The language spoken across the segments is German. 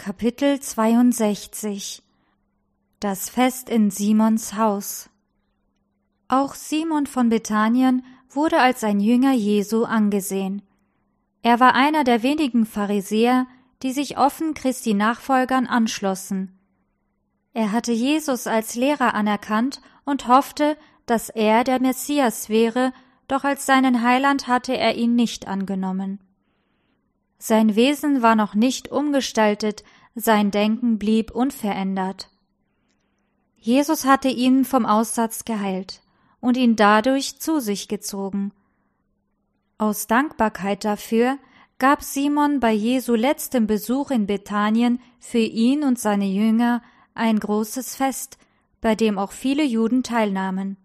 Kapitel 62 Das Fest in Simons Haus Auch Simon von Bethanien wurde als ein Jünger Jesu angesehen. Er war einer der wenigen Pharisäer, die sich offen Christi Nachfolgern anschlossen. Er hatte Jesus als Lehrer anerkannt und hoffte, dass er der Messias wäre, doch als seinen Heiland hatte er ihn nicht angenommen. Sein Wesen war noch nicht umgestaltet, sein Denken blieb unverändert. Jesus hatte ihn vom Aussatz geheilt und ihn dadurch zu sich gezogen. Aus Dankbarkeit dafür gab Simon bei Jesu letztem Besuch in Bethanien für ihn und seine Jünger ein großes Fest, bei dem auch viele Juden teilnahmen.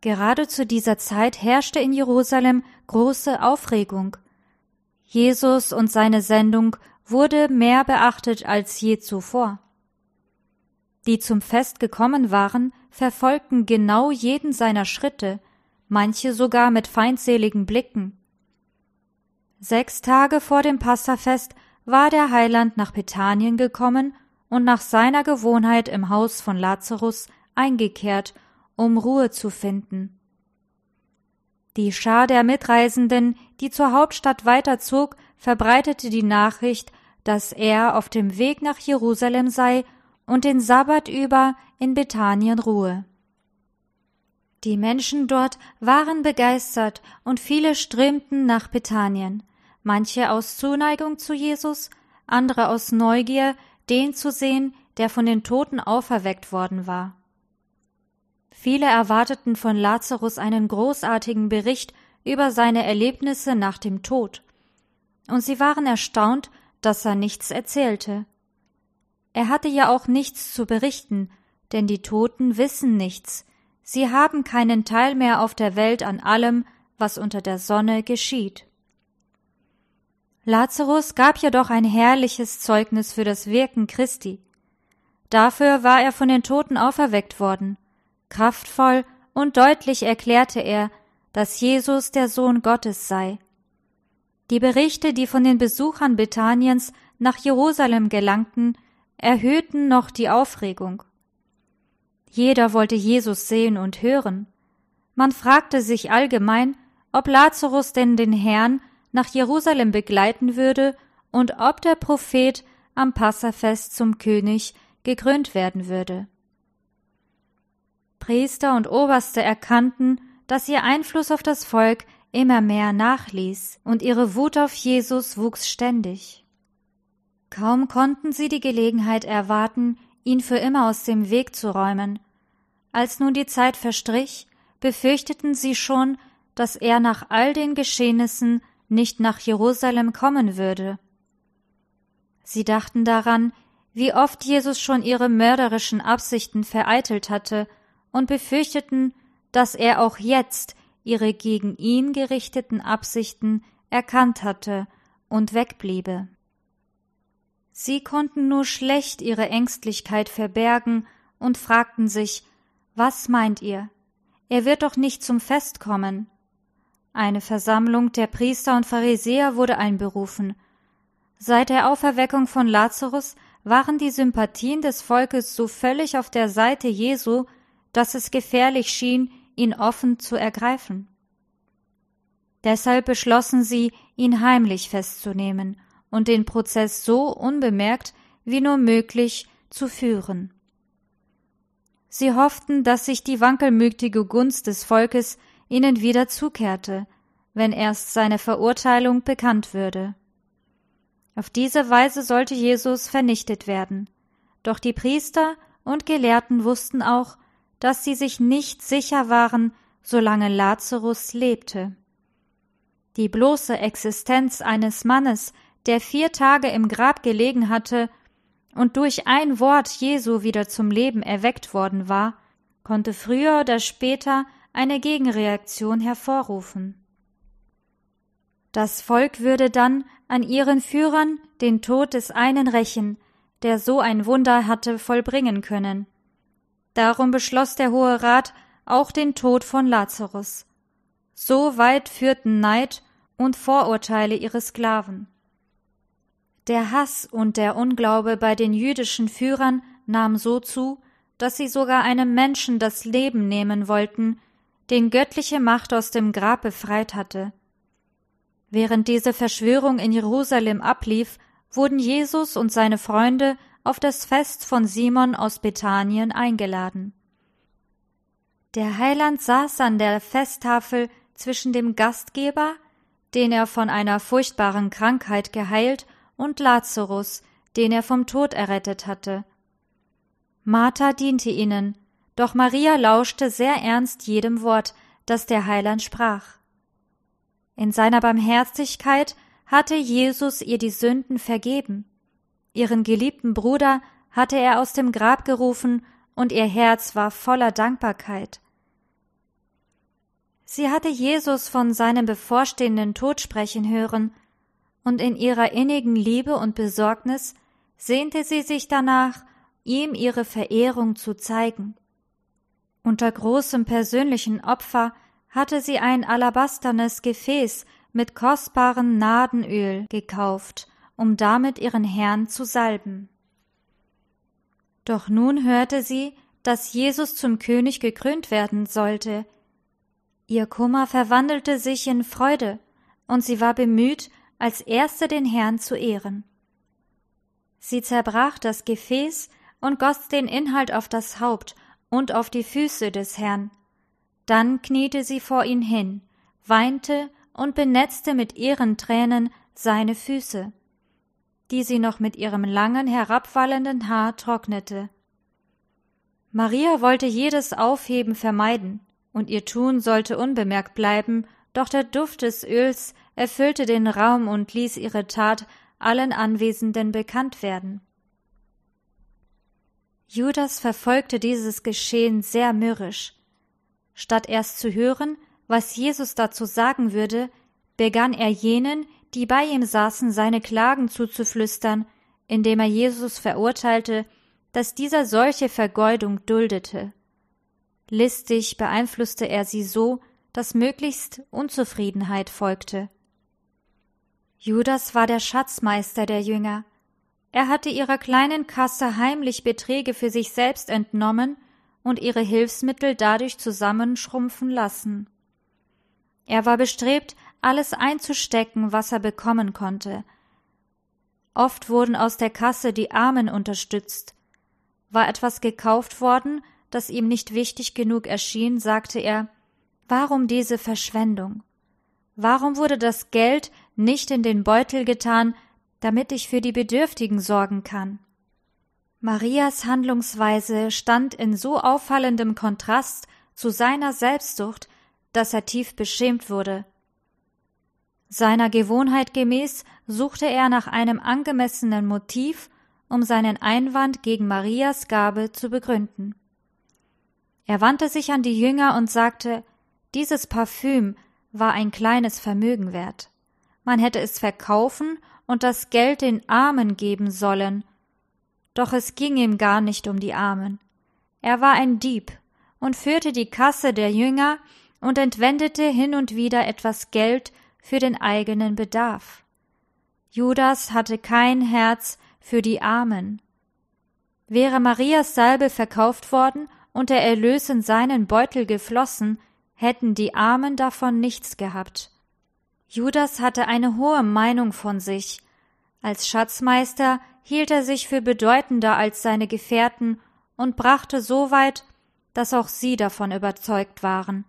Gerade zu dieser Zeit herrschte in Jerusalem große Aufregung. Jesus und seine Sendung wurde mehr beachtet als je zuvor. Die zum Fest gekommen waren, verfolgten genau jeden seiner Schritte, manche sogar mit feindseligen Blicken. Sechs Tage vor dem Passafest war der Heiland nach Bethanien gekommen und nach seiner Gewohnheit im Haus von Lazarus eingekehrt, um Ruhe zu finden. Die Schar der Mitreisenden, die zur Hauptstadt weiterzog, verbreitete die Nachricht, dass er auf dem Weg nach Jerusalem sei und den Sabbat über in Bethanien ruhe. Die Menschen dort waren begeistert und viele strömten nach Bethanien, manche aus Zuneigung zu Jesus, andere aus Neugier, den zu sehen, der von den Toten auferweckt worden war. Viele erwarteten von Lazarus einen großartigen Bericht über seine Erlebnisse nach dem Tod und sie waren erstaunt, dass er nichts erzählte. Er hatte ja auch nichts zu berichten, denn die Toten wissen nichts, sie haben keinen Teil mehr auf der Welt an allem, was unter der Sonne geschieht. Lazarus gab jedoch ein herrliches Zeugnis für das Wirken Christi. Dafür war er von den Toten auferweckt worden. Kraftvoll und deutlich erklärte er, dass Jesus der Sohn Gottes sei. Die Berichte, die von den Besuchern Bethaniens nach Jerusalem gelangten, erhöhten noch die Aufregung. Jeder wollte Jesus sehen und hören. Man fragte sich allgemein, ob Lazarus denn den Herrn nach Jerusalem begleiten würde und ob der Prophet am Passafest zum König gekrönt werden würde. Priester und Oberste erkannten, dass ihr Einfluss auf das Volk immer mehr nachließ, und ihre Wut auf Jesus wuchs ständig. Kaum konnten sie die Gelegenheit erwarten, ihn für immer aus dem Weg zu räumen. Als nun die Zeit verstrich, befürchteten sie schon, dass er nach all den Geschehnissen nicht nach Jerusalem kommen würde. Sie dachten daran, wie oft Jesus schon ihre mörderischen Absichten vereitelt hatte, und befürchteten, dass er auch jetzt ihre gegen ihn gerichteten Absichten erkannt hatte und wegbliebe. Sie konnten nur schlecht ihre Ängstlichkeit verbergen und fragten sich, was meint ihr? Er wird doch nicht zum Fest kommen. Eine Versammlung der Priester und Pharisäer wurde einberufen. Seit der Auferweckung von Lazarus waren die Sympathien des Volkes so völlig auf der Seite Jesu, dass es gefährlich schien, ihn offen zu ergreifen. Deshalb beschlossen sie, ihn heimlich festzunehmen und den Prozess so unbemerkt wie nur möglich zu führen. Sie hofften, dass sich die wankelmütige Gunst des Volkes ihnen wieder zukehrte, wenn erst seine Verurteilung bekannt würde. Auf diese Weise sollte Jesus vernichtet werden. Doch die Priester und Gelehrten wussten auch, dass sie sich nicht sicher waren, solange Lazarus lebte. Die bloße Existenz eines Mannes, der vier Tage im Grab gelegen hatte und durch ein Wort Jesu wieder zum Leben erweckt worden war, konnte früher oder später eine Gegenreaktion hervorrufen. Das Volk würde dann an ihren Führern den Tod des einen rächen, der so ein Wunder hatte vollbringen können. Darum beschloss der Hohe Rat auch den Tod von Lazarus. So weit führten Neid und Vorurteile ihre Sklaven. Der Hass und der Unglaube bei den jüdischen Führern nahm so zu, dass sie sogar einem Menschen das Leben nehmen wollten, den göttliche Macht aus dem Grab befreit hatte. Während diese Verschwörung in Jerusalem ablief, wurden Jesus und seine Freunde auf das Fest von Simon aus Bethanien eingeladen. Der Heiland saß an der Festtafel zwischen dem Gastgeber, den er von einer furchtbaren Krankheit geheilt, und Lazarus, den er vom Tod errettet hatte. Martha diente ihnen, doch Maria lauschte sehr ernst jedem Wort, das der Heiland sprach. In seiner Barmherzigkeit hatte Jesus ihr die Sünden vergeben. Ihren geliebten Bruder hatte er aus dem Grab gerufen, und ihr Herz war voller Dankbarkeit. Sie hatte Jesus von seinem bevorstehenden Tod sprechen hören, und in ihrer innigen Liebe und Besorgnis sehnte sie sich danach, ihm ihre Verehrung zu zeigen. Unter großem persönlichen Opfer hatte sie ein alabasternes Gefäß mit kostbarem Nadenöl gekauft, um damit ihren Herrn zu salben. Doch nun hörte sie, dass Jesus zum König gekrönt werden sollte, Ihr Kummer verwandelte sich in Freude, und sie war bemüht, als Erste den Herrn zu ehren. Sie zerbrach das Gefäß und goss den Inhalt auf das Haupt und auf die Füße des Herrn. Dann kniete sie vor ihn hin, weinte und benetzte mit ihren Tränen seine Füße, die sie noch mit ihrem langen herabwallenden Haar trocknete. Maria wollte jedes Aufheben vermeiden, und ihr Tun sollte unbemerkt bleiben, doch der Duft des Öls erfüllte den Raum und ließ ihre Tat allen Anwesenden bekannt werden. Judas verfolgte dieses Geschehen sehr mürrisch. Statt erst zu hören, was Jesus dazu sagen würde, begann er jenen, die bei ihm saßen, seine Klagen zuzuflüstern, indem er Jesus verurteilte, dass dieser solche Vergeudung duldete. Listig beeinflusste er sie so, dass möglichst Unzufriedenheit folgte. Judas war der Schatzmeister der Jünger. Er hatte ihrer kleinen Kasse heimlich Beträge für sich selbst entnommen und ihre Hilfsmittel dadurch zusammenschrumpfen lassen. Er war bestrebt, alles einzustecken, was er bekommen konnte. Oft wurden aus der Kasse die Armen unterstützt. War etwas gekauft worden, das ihm nicht wichtig genug erschien, sagte er Warum diese Verschwendung? Warum wurde das Geld nicht in den Beutel getan, damit ich für die Bedürftigen sorgen kann? Marias Handlungsweise stand in so auffallendem Kontrast zu seiner Selbstsucht, dass er tief beschämt wurde. Seiner Gewohnheit gemäß suchte er nach einem angemessenen Motiv, um seinen Einwand gegen Marias Gabe zu begründen. Er wandte sich an die Jünger und sagte, dieses Parfüm war ein kleines Vermögen wert. Man hätte es verkaufen und das Geld den Armen geben sollen. Doch es ging ihm gar nicht um die Armen. Er war ein Dieb und führte die Kasse der Jünger und entwendete hin und wieder etwas Geld für den eigenen Bedarf. Judas hatte kein Herz für die Armen. Wäre Marias Salbe verkauft worden und der Erlös in seinen Beutel geflossen, hätten die Armen davon nichts gehabt. Judas hatte eine hohe Meinung von sich. Als Schatzmeister hielt er sich für bedeutender als seine Gefährten und brachte so weit, dass auch sie davon überzeugt waren.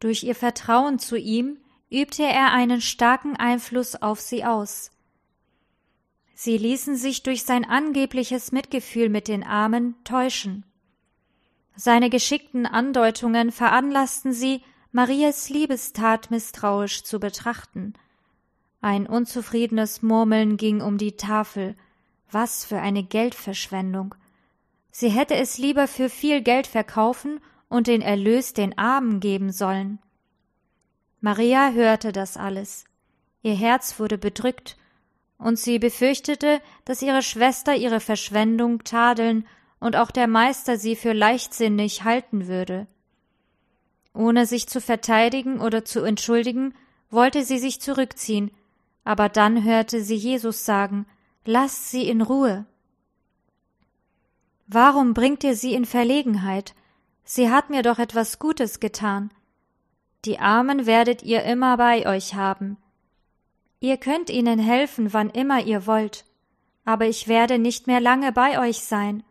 Durch ihr Vertrauen zu ihm übte er einen starken Einfluss auf sie aus. Sie ließen sich durch sein angebliches Mitgefühl mit den Armen täuschen. Seine geschickten Andeutungen veranlassten sie, Marias Liebestat misstrauisch zu betrachten. Ein unzufriedenes Murmeln ging um die Tafel. Was für eine Geldverschwendung. Sie hätte es lieber für viel Geld verkaufen und den Erlös den Armen geben sollen. Maria hörte das alles. Ihr Herz wurde bedrückt, und sie befürchtete, dass ihre Schwester ihre Verschwendung tadeln und auch der Meister sie für leichtsinnig halten würde. Ohne sich zu verteidigen oder zu entschuldigen, wollte sie sich zurückziehen, aber dann hörte sie Jesus sagen Lasst sie in Ruhe. Warum bringt ihr sie in Verlegenheit? Sie hat mir doch etwas Gutes getan. Die Armen werdet ihr immer bei euch haben. Ihr könnt ihnen helfen, wann immer ihr wollt, aber ich werde nicht mehr lange bei euch sein.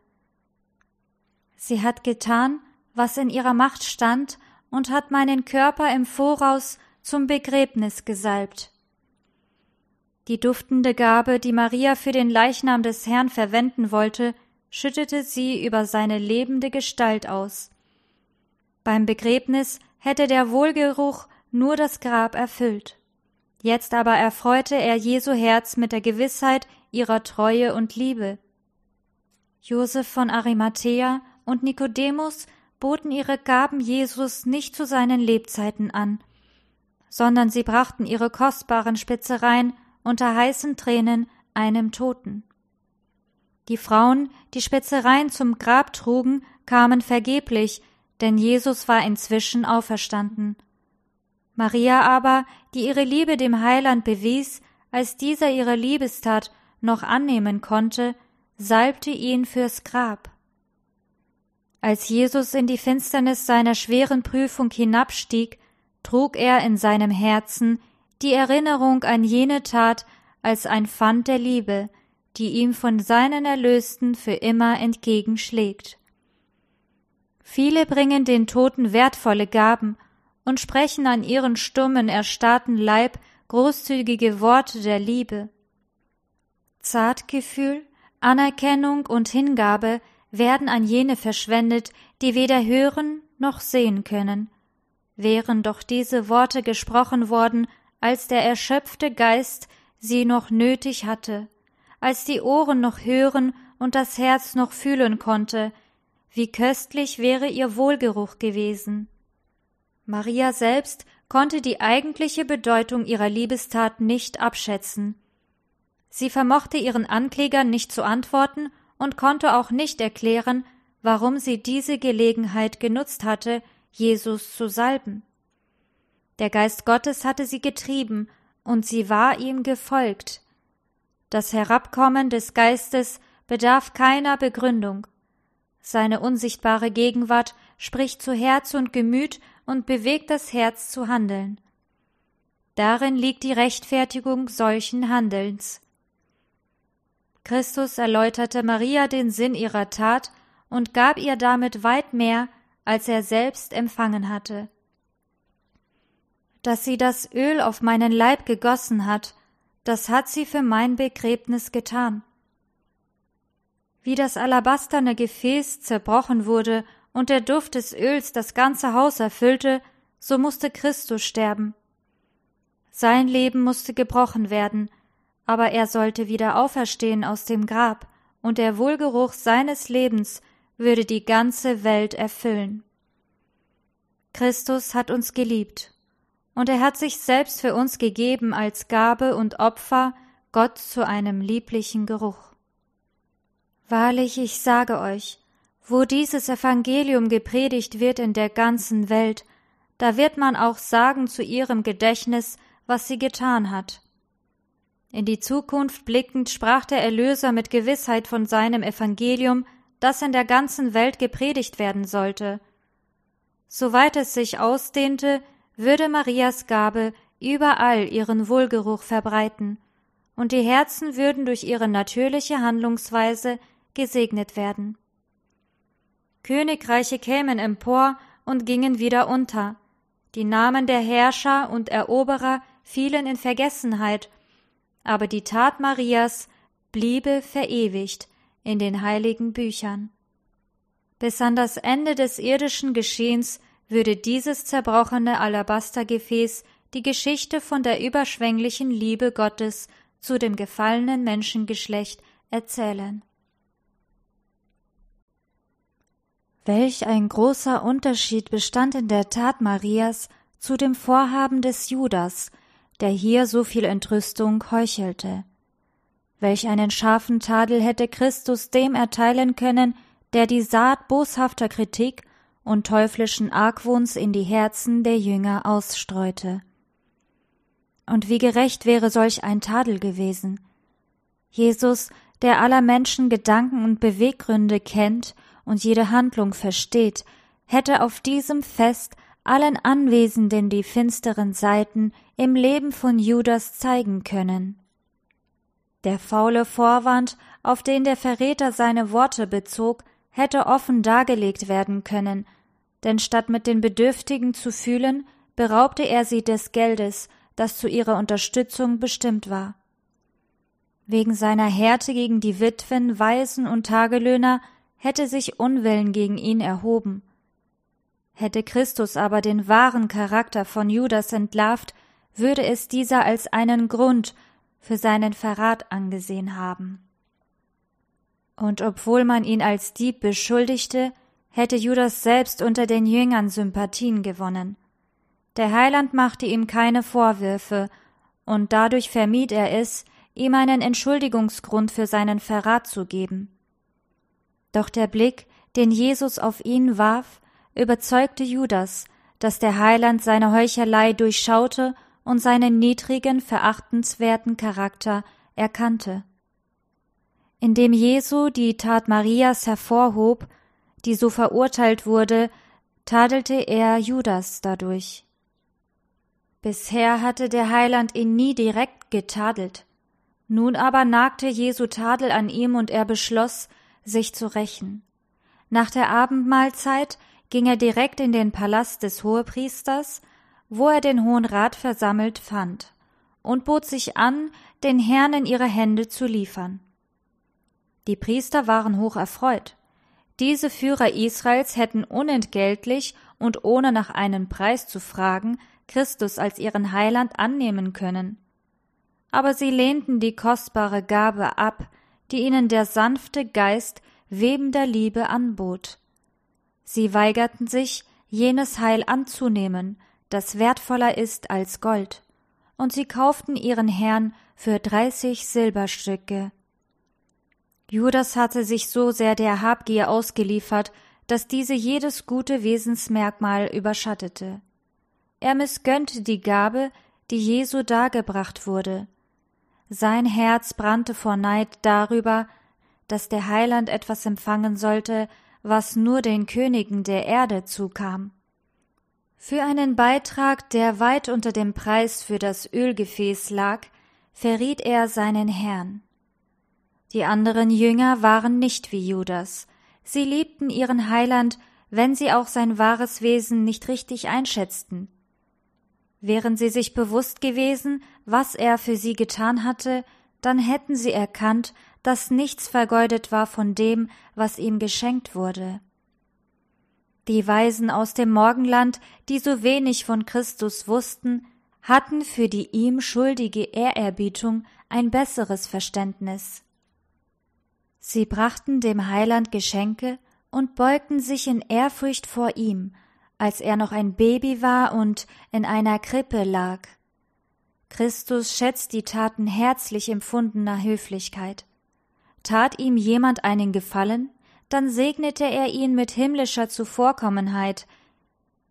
Sie hat getan, was in ihrer Macht stand, und hat meinen Körper im Voraus zum Begräbnis gesalbt. Die duftende Gabe, die Maria für den Leichnam des Herrn verwenden wollte, schüttete sie über seine lebende Gestalt aus. Beim Begräbnis hätte der Wohlgeruch nur das Grab erfüllt. Jetzt aber erfreute er Jesu Herz mit der Gewissheit ihrer Treue und Liebe. Josef von Arimathea und Nikodemus boten ihre Gaben Jesus nicht zu seinen Lebzeiten an, sondern sie brachten ihre kostbaren Spitzereien unter heißen Tränen einem Toten. Die Frauen, die Spitzereien zum Grab trugen, kamen vergeblich, denn Jesus war inzwischen auferstanden. Maria aber, die ihre Liebe dem Heiland bewies, als dieser ihre Liebestat noch annehmen konnte, salbte ihn fürs Grab. Als Jesus in die Finsternis seiner schweren Prüfung hinabstieg, trug er in seinem Herzen die Erinnerung an jene Tat als ein Pfand der Liebe, die ihm von seinen Erlösten für immer entgegenschlägt. Viele bringen den Toten wertvolle Gaben und sprechen an ihren stummen, erstarrten Leib großzügige Worte der Liebe. Zartgefühl, Anerkennung und Hingabe werden an jene verschwendet, die weder hören noch sehen können. Wären doch diese Worte gesprochen worden, als der erschöpfte Geist sie noch nötig hatte, als die Ohren noch hören und das Herz noch fühlen konnte, wie köstlich wäre ihr Wohlgeruch gewesen. Maria selbst konnte die eigentliche Bedeutung ihrer Liebestat nicht abschätzen. Sie vermochte ihren Anklägern nicht zu antworten und konnte auch nicht erklären, warum sie diese Gelegenheit genutzt hatte, Jesus zu salben. Der Geist Gottes hatte sie getrieben, und sie war ihm gefolgt. Das Herabkommen des Geistes bedarf keiner Begründung. Seine unsichtbare Gegenwart spricht zu Herz und Gemüt und bewegt das Herz zu handeln. Darin liegt die Rechtfertigung solchen Handelns. Christus erläuterte Maria den Sinn ihrer Tat und gab ihr damit weit mehr, als er selbst empfangen hatte. Dass sie das Öl auf meinen Leib gegossen hat, das hat sie für mein Begräbnis getan. Wie das alabasterne Gefäß zerbrochen wurde und der Duft des Öls das ganze Haus erfüllte, so musste Christus sterben. Sein Leben musste gebrochen werden, aber er sollte wieder auferstehen aus dem Grab, und der Wohlgeruch seines Lebens würde die ganze Welt erfüllen. Christus hat uns geliebt, und er hat sich selbst für uns gegeben als Gabe und Opfer Gott zu einem lieblichen Geruch. Wahrlich, ich sage euch, wo dieses Evangelium gepredigt wird in der ganzen Welt, da wird man auch sagen zu ihrem Gedächtnis, was sie getan hat. In die Zukunft blickend sprach der Erlöser mit Gewissheit von seinem Evangelium, das in der ganzen Welt gepredigt werden sollte. Soweit es sich ausdehnte, würde Marias Gabe überall ihren Wohlgeruch verbreiten, und die Herzen würden durch ihre natürliche Handlungsweise gesegnet werden. Königreiche kämen empor und gingen wieder unter, die Namen der Herrscher und Eroberer fielen in Vergessenheit aber die Tat Marias bliebe verewigt in den heiligen Büchern. Bis an das Ende des irdischen Geschehens würde dieses zerbrochene Alabastergefäß die Geschichte von der überschwänglichen Liebe Gottes zu dem gefallenen Menschengeschlecht erzählen. Welch ein großer Unterschied bestand in der Tat Marias zu dem Vorhaben des Judas, der hier so viel Entrüstung heuchelte. Welch einen scharfen Tadel hätte Christus dem erteilen können, der die Saat boshafter Kritik und teuflischen Argwohns in die Herzen der Jünger ausstreute. und wie gerecht wäre solch ein Tadel gewesen. Jesus, der aller Menschen Gedanken und Beweggründe kennt und jede Handlung versteht, hätte auf diesem Fest allen Anwesenden die finsteren Seiten im Leben von Judas zeigen können. Der faule Vorwand, auf den der Verräter seine Worte bezog, hätte offen dargelegt werden können, denn statt mit den Bedürftigen zu fühlen, beraubte er sie des Geldes, das zu ihrer Unterstützung bestimmt war. Wegen seiner Härte gegen die Witwen, Waisen und Tagelöhner hätte sich Unwillen gegen ihn erhoben. Hätte Christus aber den wahren Charakter von Judas entlarvt, würde es dieser als einen Grund für seinen Verrat angesehen haben. Und obwohl man ihn als Dieb beschuldigte, hätte Judas selbst unter den Jüngern Sympathien gewonnen. Der Heiland machte ihm keine Vorwürfe, und dadurch vermied er es, ihm einen Entschuldigungsgrund für seinen Verrat zu geben. Doch der Blick, den Jesus auf ihn warf, überzeugte Judas, dass der Heiland seine Heuchelei durchschaute und seinen niedrigen, verachtenswerten Charakter erkannte. Indem Jesu die Tat Marias hervorhob, die so verurteilt wurde, tadelte er Judas dadurch. Bisher hatte der Heiland ihn nie direkt getadelt. Nun aber nagte Jesu Tadel an ihm und er beschloss, sich zu rächen. Nach der Abendmahlzeit ging er direkt in den Palast des Hohepriesters, wo er den Hohen Rat versammelt fand, und bot sich an, den Herrn in ihre Hände zu liefern. Die Priester waren hoch erfreut. Diese Führer Israels hätten unentgeltlich und ohne nach einem Preis zu fragen Christus als ihren Heiland annehmen können. Aber sie lehnten die kostbare Gabe ab, die ihnen der sanfte Geist webender Liebe anbot. Sie weigerten sich, jenes Heil anzunehmen, das wertvoller ist als Gold, und sie kauften ihren Herrn für dreißig Silberstücke. Judas hatte sich so sehr der Habgier ausgeliefert, dass diese jedes gute Wesensmerkmal überschattete. Er missgönnte die Gabe, die Jesu dargebracht wurde. Sein Herz brannte vor Neid darüber, dass der Heiland etwas empfangen sollte, was nur den Königen der Erde zukam. Für einen Beitrag, der weit unter dem Preis für das Ölgefäß lag, verriet er seinen Herrn. Die anderen Jünger waren nicht wie Judas. Sie liebten ihren Heiland, wenn sie auch sein wahres Wesen nicht richtig einschätzten. Wären sie sich bewusst gewesen, was er für sie getan hatte, dann hätten sie erkannt, dass nichts vergeudet war von dem, was ihm geschenkt wurde. Die Weisen aus dem Morgenland, die so wenig von Christus wussten, hatten für die ihm schuldige Ehrerbietung ein besseres Verständnis. Sie brachten dem Heiland Geschenke und beugten sich in Ehrfurcht vor ihm, als er noch ein Baby war und in einer Krippe lag. Christus schätzt die Taten herzlich empfundener Höflichkeit. Tat ihm jemand einen Gefallen, dann segnete er ihn mit himmlischer Zuvorkommenheit.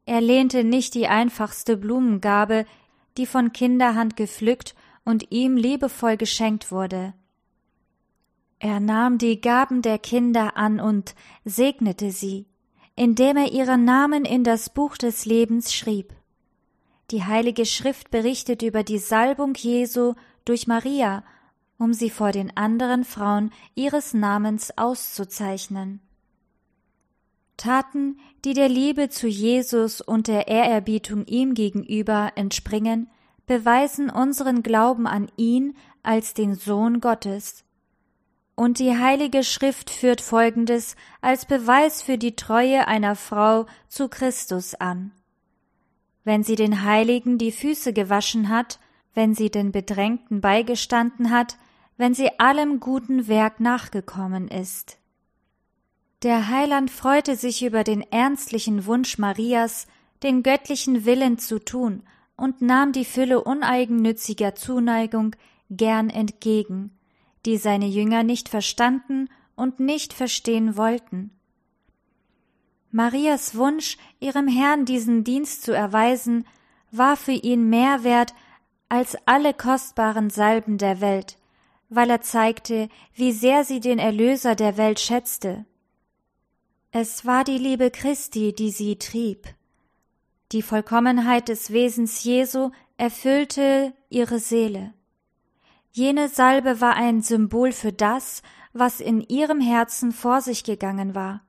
Er lehnte nicht die einfachste Blumengabe, die von Kinderhand gepflückt und ihm liebevoll geschenkt wurde. Er nahm die Gaben der Kinder an und segnete sie, indem er ihren Namen in das Buch des Lebens schrieb. Die Heilige Schrift berichtet über die Salbung Jesu durch Maria um sie vor den anderen Frauen ihres Namens auszuzeichnen. Taten, die der Liebe zu Jesus und der Ehrerbietung ihm gegenüber entspringen, beweisen unseren Glauben an ihn als den Sohn Gottes. Und die Heilige Schrift führt Folgendes als Beweis für die Treue einer Frau zu Christus an. Wenn sie den Heiligen die Füße gewaschen hat, wenn sie den Bedrängten beigestanden hat, wenn sie allem guten Werk nachgekommen ist. Der Heiland freute sich über den ernstlichen Wunsch Marias, den göttlichen Willen zu tun, und nahm die Fülle uneigennütziger Zuneigung gern entgegen, die seine Jünger nicht verstanden und nicht verstehen wollten. Marias Wunsch, ihrem Herrn diesen Dienst zu erweisen, war für ihn mehr wert als alle kostbaren Salben der Welt, weil er zeigte, wie sehr sie den Erlöser der Welt schätzte. Es war die Liebe Christi, die sie trieb. Die Vollkommenheit des Wesens Jesu erfüllte ihre Seele. Jene Salbe war ein Symbol für das, was in ihrem Herzen vor sich gegangen war.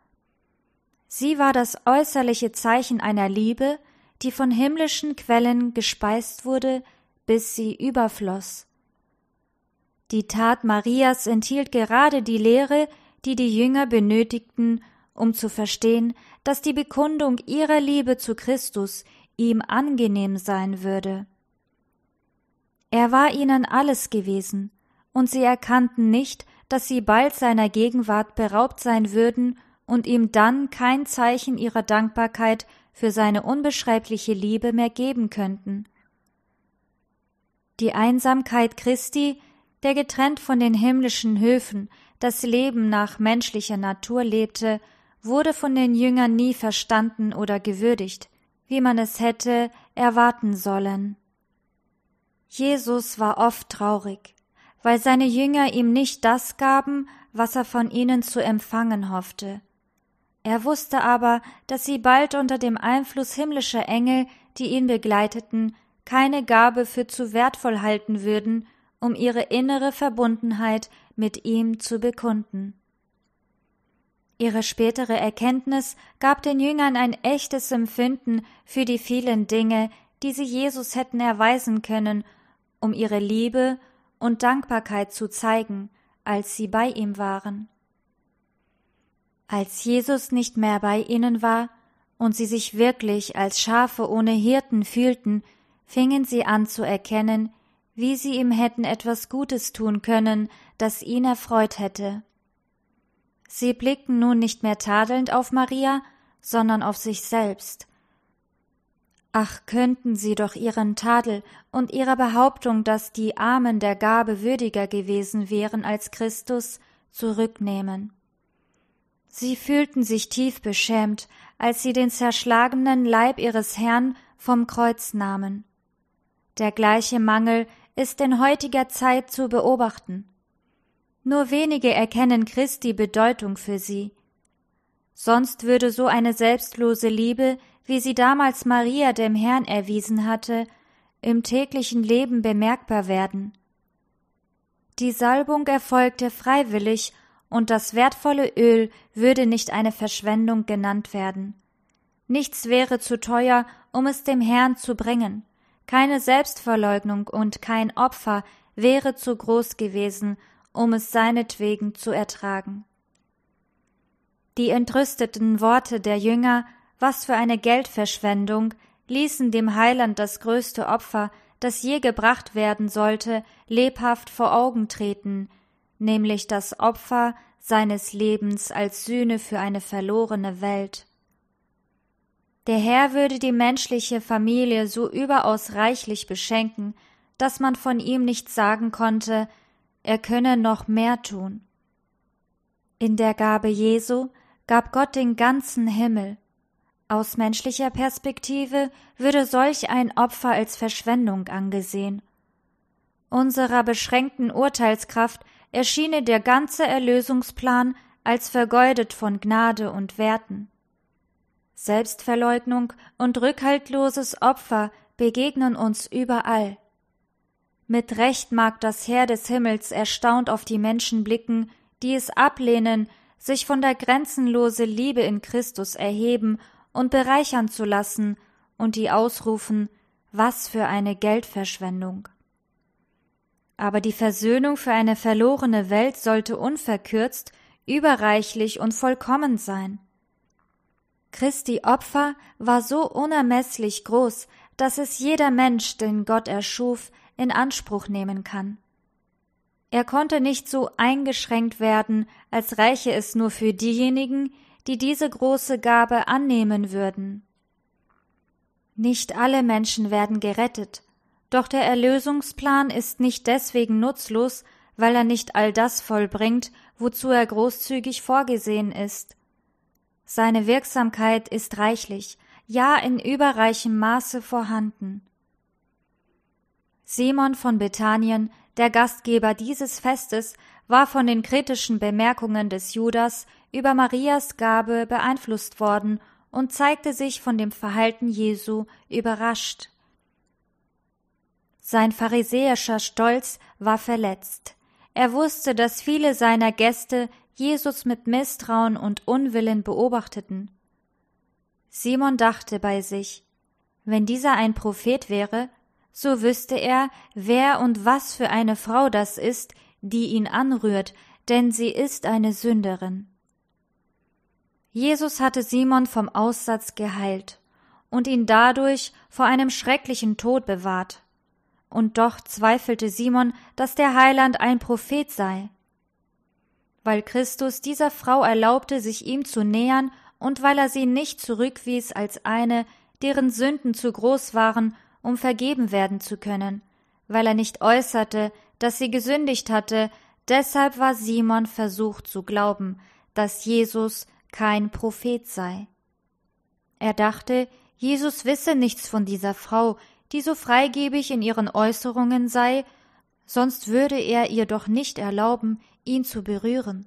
Sie war das äußerliche Zeichen einer Liebe, die von himmlischen Quellen gespeist wurde, bis sie überfloss. Die Tat Marias enthielt gerade die Lehre, die die Jünger benötigten, um zu verstehen, dass die Bekundung ihrer Liebe zu Christus ihm angenehm sein würde. Er war ihnen alles gewesen, und sie erkannten nicht, dass sie bald seiner Gegenwart beraubt sein würden und ihm dann kein Zeichen ihrer Dankbarkeit für seine unbeschreibliche Liebe mehr geben könnten. Die Einsamkeit Christi, der getrennt von den himmlischen Höfen das Leben nach menschlicher Natur lebte, wurde von den Jüngern nie verstanden oder gewürdigt, wie man es hätte erwarten sollen. Jesus war oft traurig, weil seine Jünger ihm nicht das gaben, was er von ihnen zu empfangen hoffte. Er wusste aber, dass sie bald unter dem Einfluss himmlischer Engel, die ihn begleiteten, keine Gabe für zu wertvoll halten würden, um ihre innere Verbundenheit mit ihm zu bekunden. Ihre spätere Erkenntnis gab den Jüngern ein echtes Empfinden für die vielen Dinge, die sie Jesus hätten erweisen können, um ihre Liebe und Dankbarkeit zu zeigen, als sie bei ihm waren. Als Jesus nicht mehr bei ihnen war und sie sich wirklich als Schafe ohne Hirten fühlten, fingen sie an zu erkennen, wie sie ihm hätten etwas Gutes tun können, das ihn erfreut hätte. Sie blickten nun nicht mehr tadelnd auf Maria, sondern auf sich selbst. Ach, könnten sie doch ihren Tadel und ihrer Behauptung, dass die Armen der Gabe würdiger gewesen wären als Christus, zurücknehmen. Sie fühlten sich tief beschämt, als sie den zerschlagenen Leib ihres Herrn vom Kreuz nahmen. Der gleiche Mangel ist in heutiger Zeit zu beobachten. Nur wenige erkennen Christi Bedeutung für sie. Sonst würde so eine selbstlose Liebe, wie sie damals Maria dem Herrn erwiesen hatte, im täglichen Leben bemerkbar werden. Die Salbung erfolgte freiwillig und das wertvolle Öl würde nicht eine Verschwendung genannt werden. Nichts wäre zu teuer, um es dem Herrn zu bringen. Keine Selbstverleugnung und kein Opfer wäre zu groß gewesen, um es seinetwegen zu ertragen. Die entrüsteten Worte der Jünger, was für eine Geldverschwendung, ließen dem Heiland das größte Opfer, das je gebracht werden sollte, lebhaft vor Augen treten, nämlich das Opfer seines Lebens als Sühne für eine verlorene Welt. Der Herr würde die menschliche Familie so überaus reichlich beschenken, dass man von ihm nicht sagen konnte, er könne noch mehr tun. In der Gabe Jesu gab Gott den ganzen Himmel. Aus menschlicher Perspektive würde solch ein Opfer als Verschwendung angesehen. Unserer beschränkten Urteilskraft erschiene der ganze Erlösungsplan als vergeudet von Gnade und Werten. Selbstverleugnung und rückhaltloses Opfer begegnen uns überall. Mit Recht mag das Heer des Himmels erstaunt auf die Menschen blicken, die es ablehnen, sich von der grenzenlose Liebe in Christus erheben und bereichern zu lassen, und die ausrufen, was für eine Geldverschwendung. Aber die Versöhnung für eine verlorene Welt sollte unverkürzt, überreichlich und vollkommen sein. Christi Opfer war so unermesslich groß, dass es jeder Mensch, den Gott erschuf, in Anspruch nehmen kann. Er konnte nicht so eingeschränkt werden, als reiche es nur für diejenigen, die diese große Gabe annehmen würden. Nicht alle Menschen werden gerettet, doch der Erlösungsplan ist nicht deswegen nutzlos, weil er nicht all das vollbringt, wozu er großzügig vorgesehen ist. Seine Wirksamkeit ist reichlich, ja in überreichem Maße vorhanden. Simon von Bethanien, der Gastgeber dieses Festes, war von den kritischen Bemerkungen des Judas über Marias Gabe beeinflusst worden und zeigte sich von dem Verhalten Jesu überrascht. Sein pharisäischer Stolz war verletzt. Er wusste, dass viele seiner Gäste Jesus mit Misstrauen und Unwillen beobachteten. Simon dachte bei sich, wenn dieser ein Prophet wäre, so wüsste er, wer und was für eine Frau das ist, die ihn anrührt, denn sie ist eine Sünderin. Jesus hatte Simon vom Aussatz geheilt und ihn dadurch vor einem schrecklichen Tod bewahrt. Und doch zweifelte Simon, dass der Heiland ein Prophet sei. Weil Christus dieser Frau erlaubte, sich ihm zu nähern und weil er sie nicht zurückwies als eine, deren Sünden zu groß waren, um vergeben werden zu können, weil er nicht äußerte, dass sie gesündigt hatte, deshalb war Simon versucht zu glauben, dass Jesus kein Prophet sei. Er dachte, Jesus wisse nichts von dieser Frau, die so freigebig in ihren Äußerungen sei, sonst würde er ihr doch nicht erlauben, ihn zu berühren.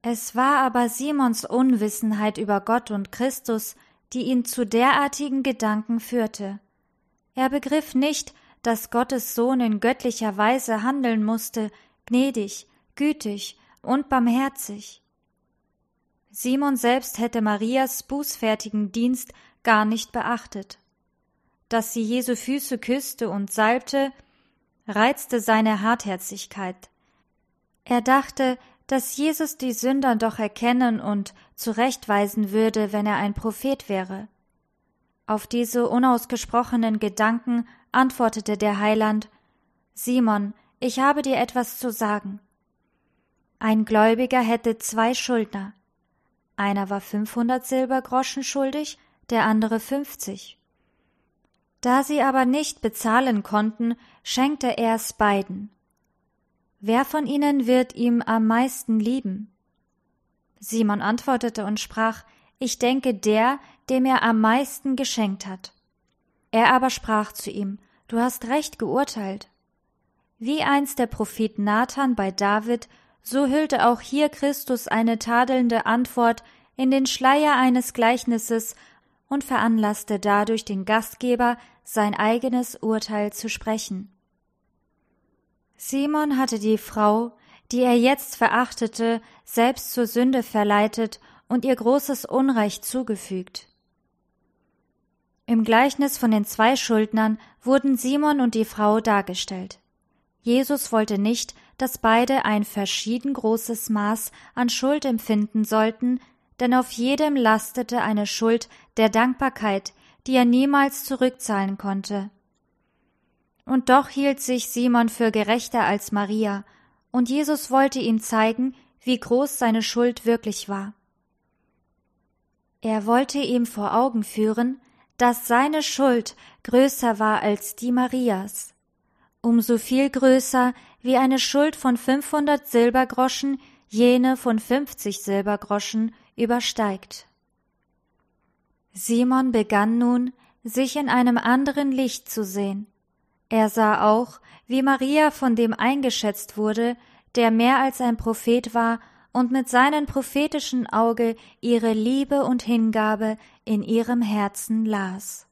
Es war aber Simons Unwissenheit über Gott und Christus, die ihn zu derartigen Gedanken führte. Er begriff nicht, dass Gottes Sohn in göttlicher Weise handeln musste, gnädig, gütig und barmherzig. Simon selbst hätte Marias bußfertigen Dienst gar nicht beachtet dass sie Jesu Füße küsste und salbte, reizte seine Hartherzigkeit. Er dachte, dass Jesus die Sünder doch erkennen und zurechtweisen würde, wenn er ein Prophet wäre. Auf diese unausgesprochenen Gedanken antwortete der Heiland Simon, ich habe dir etwas zu sagen. Ein Gläubiger hätte zwei Schuldner. Einer war fünfhundert Silbergroschen schuldig, der andere fünfzig. Da sie aber nicht bezahlen konnten, schenkte er es beiden. Wer von ihnen wird ihm am meisten lieben? Simon antwortete und sprach, Ich denke der, dem er am meisten geschenkt hat. Er aber sprach zu ihm, Du hast recht geurteilt. Wie einst der Prophet Nathan bei David, so hüllte auch hier Christus eine tadelnde Antwort in den Schleier eines Gleichnisses und veranlasste dadurch den Gastgeber, sein eigenes Urteil zu sprechen. Simon hatte die Frau, die er jetzt verachtete, selbst zur Sünde verleitet und ihr großes Unrecht zugefügt. Im Gleichnis von den zwei Schuldnern wurden Simon und die Frau dargestellt. Jesus wollte nicht, dass beide ein verschieden großes Maß an Schuld empfinden sollten, denn auf jedem lastete eine Schuld der Dankbarkeit, die er niemals zurückzahlen konnte. Und doch hielt sich Simon für gerechter als Maria, und Jesus wollte ihm zeigen, wie groß seine Schuld wirklich war. Er wollte ihm vor Augen führen, dass seine Schuld größer war als die Marias, umso viel größer wie eine Schuld von fünfhundert Silbergroschen jene von fünfzig Silbergroschen übersteigt. Simon begann nun, sich in einem anderen Licht zu sehen. Er sah auch, wie Maria von dem eingeschätzt wurde, der mehr als ein Prophet war und mit seinem prophetischen Auge ihre Liebe und Hingabe in ihrem Herzen las.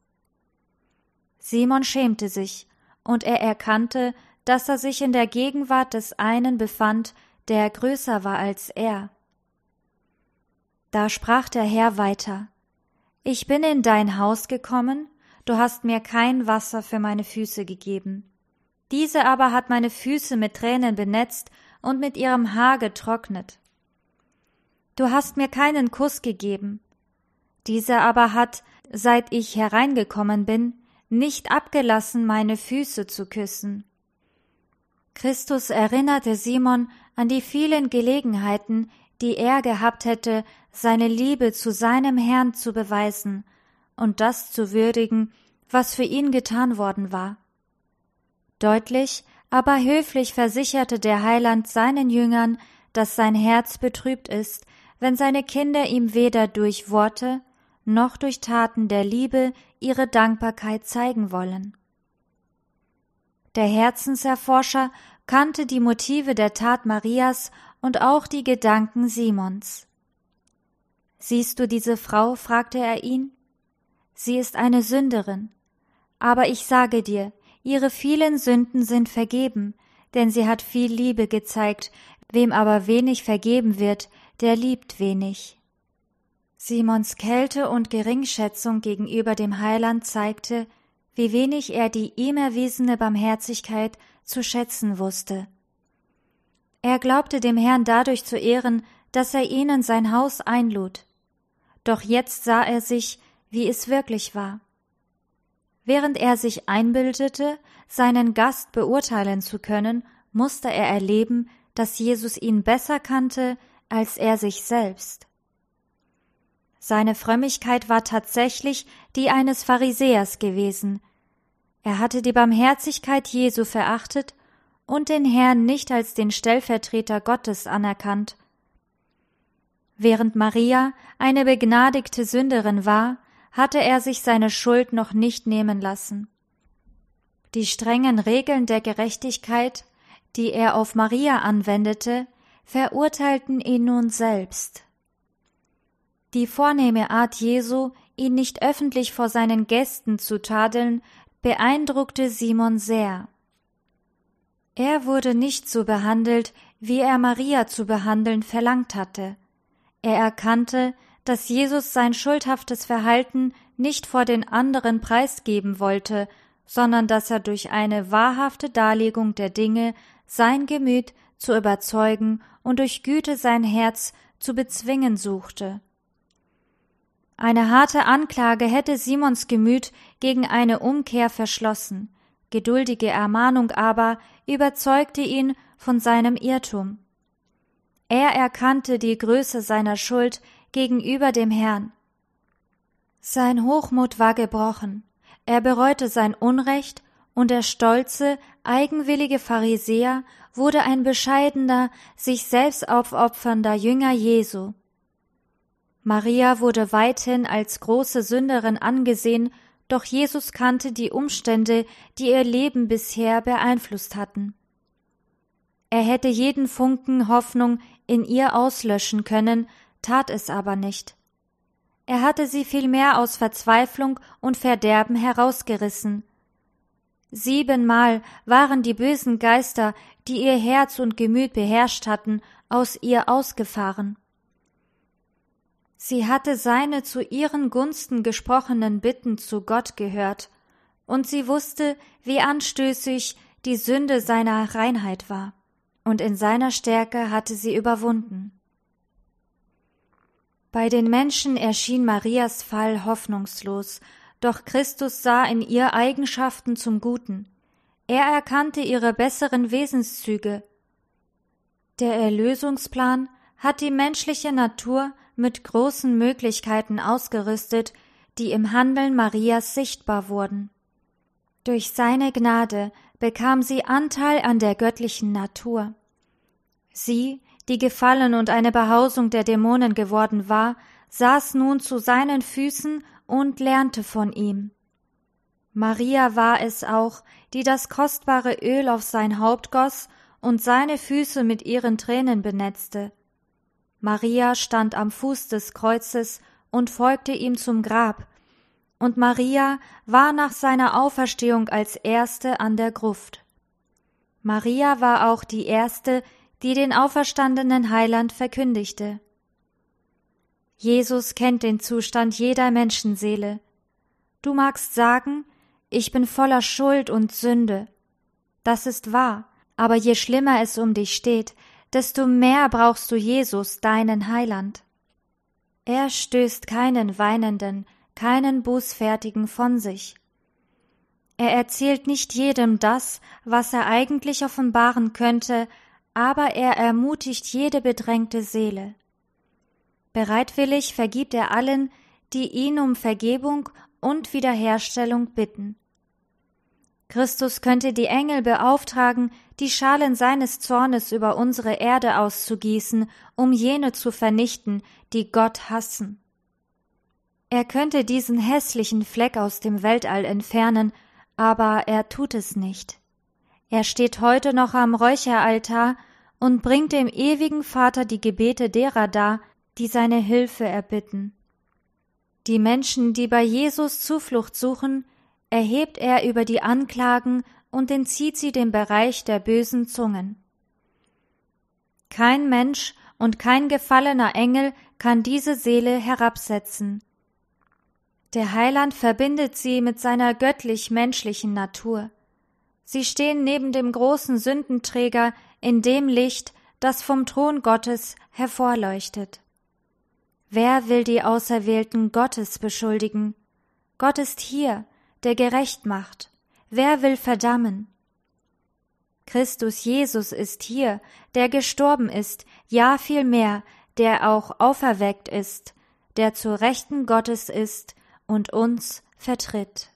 Simon schämte sich, und er erkannte, dass er sich in der Gegenwart des einen befand, der größer war als er. Da sprach der Herr weiter ich bin in dein Haus gekommen, du hast mir kein Wasser für meine Füße gegeben. Diese aber hat meine Füße mit Tränen benetzt und mit ihrem Haar getrocknet. Du hast mir keinen Kuss gegeben. Diese aber hat, seit ich hereingekommen bin, nicht abgelassen, meine Füße zu küssen. Christus erinnerte Simon an die vielen Gelegenheiten, die er gehabt hätte, seine Liebe zu seinem Herrn zu beweisen und das zu würdigen, was für ihn getan worden war. Deutlich, aber höflich versicherte der Heiland seinen Jüngern, dass sein Herz betrübt ist, wenn seine Kinder ihm weder durch Worte noch durch Taten der Liebe ihre Dankbarkeit zeigen wollen. Der Herzenserforscher kannte die Motive der Tat Marias und auch die Gedanken Simons. Siehst du diese Frau? fragte er ihn. Sie ist eine Sünderin. Aber ich sage dir, ihre vielen Sünden sind vergeben, denn sie hat viel Liebe gezeigt, wem aber wenig vergeben wird, der liebt wenig. Simons Kälte und Geringschätzung gegenüber dem Heiland zeigte, wie wenig er die ihm erwiesene Barmherzigkeit zu schätzen wusste. Er glaubte dem Herrn dadurch zu ehren, dass er ihn in sein Haus einlud. Doch jetzt sah er sich, wie es wirklich war. Während er sich einbildete, seinen Gast beurteilen zu können, musste er erleben, dass Jesus ihn besser kannte als er sich selbst. Seine Frömmigkeit war tatsächlich die eines Pharisäers gewesen. Er hatte die Barmherzigkeit Jesu verachtet und den Herrn nicht als den Stellvertreter Gottes anerkannt. Während Maria eine begnadigte Sünderin war, hatte er sich seine Schuld noch nicht nehmen lassen. Die strengen Regeln der Gerechtigkeit, die er auf Maria anwendete, verurteilten ihn nun selbst. Die vornehme Art Jesu, ihn nicht öffentlich vor seinen Gästen zu tadeln, beeindruckte Simon sehr. Er wurde nicht so behandelt, wie er Maria zu behandeln verlangt hatte. Er erkannte, dass Jesus sein schuldhaftes Verhalten nicht vor den anderen preisgeben wollte, sondern dass er durch eine wahrhafte Darlegung der Dinge sein Gemüt zu überzeugen und durch Güte sein Herz zu bezwingen suchte. Eine harte Anklage hätte Simons Gemüt gegen eine Umkehr verschlossen, geduldige Ermahnung aber überzeugte ihn von seinem Irrtum. Er erkannte die Größe seiner Schuld gegenüber dem Herrn. Sein Hochmut war gebrochen, er bereute sein Unrecht, und der stolze, eigenwillige Pharisäer wurde ein bescheidener, sich selbst aufopfernder Jünger Jesu. Maria wurde weithin als große Sünderin angesehen, doch Jesus kannte die Umstände, die ihr Leben bisher beeinflusst hatten. Er hätte jeden Funken Hoffnung in ihr auslöschen können, tat es aber nicht. Er hatte sie vielmehr aus Verzweiflung und Verderben herausgerissen. Siebenmal waren die bösen Geister, die ihr Herz und Gemüt beherrscht hatten, aus ihr ausgefahren. Sie hatte seine zu ihren Gunsten gesprochenen Bitten zu Gott gehört, und sie wusste, wie anstößig die Sünde seiner Reinheit war, und in seiner Stärke hatte sie überwunden. Bei den Menschen erschien Marias Fall hoffnungslos, doch Christus sah in ihr Eigenschaften zum Guten. Er erkannte ihre besseren Wesenszüge. Der Erlösungsplan hat die menschliche Natur mit großen Möglichkeiten ausgerüstet, die im Handeln Marias sichtbar wurden. Durch seine Gnade bekam sie Anteil an der göttlichen Natur. Sie, die gefallen und eine Behausung der Dämonen geworden war, saß nun zu seinen Füßen und lernte von ihm. Maria war es auch, die das kostbare Öl auf sein Haupt goss und seine Füße mit ihren Tränen benetzte. Maria stand am Fuß des Kreuzes und folgte ihm zum Grab, und Maria war nach seiner Auferstehung als erste an der Gruft. Maria war auch die erste, die den auferstandenen Heiland verkündigte. Jesus kennt den Zustand jeder Menschenseele. Du magst sagen, ich bin voller Schuld und Sünde. Das ist wahr, aber je schlimmer es um dich steht, desto mehr brauchst du Jesus, deinen Heiland. Er stößt keinen Weinenden, keinen Bußfertigen von sich. Er erzählt nicht jedem das, was er eigentlich offenbaren könnte, aber er ermutigt jede bedrängte Seele. Bereitwillig vergibt er allen, die ihn um Vergebung und Wiederherstellung bitten. Christus könnte die Engel beauftragen, die Schalen seines Zornes über unsere Erde auszugießen, um jene zu vernichten, die Gott hassen. Er könnte diesen hässlichen Fleck aus dem Weltall entfernen, aber er tut es nicht. Er steht heute noch am Räucheraltar und bringt dem ewigen Vater die Gebete derer dar, die seine Hilfe erbitten. Die Menschen, die bei Jesus Zuflucht suchen, erhebt er über die Anklagen und entzieht sie dem Bereich der bösen Zungen. Kein Mensch und kein gefallener Engel kann diese Seele herabsetzen. Der Heiland verbindet sie mit seiner göttlich-menschlichen Natur. Sie stehen neben dem großen Sündenträger in dem Licht, das vom Thron Gottes hervorleuchtet. Wer will die Auserwählten Gottes beschuldigen? Gott ist hier, der gerecht macht. Wer will verdammen? Christus Jesus ist hier, der gestorben ist, ja vielmehr, der auch auferweckt ist, der zur Rechten Gottes ist und uns vertritt.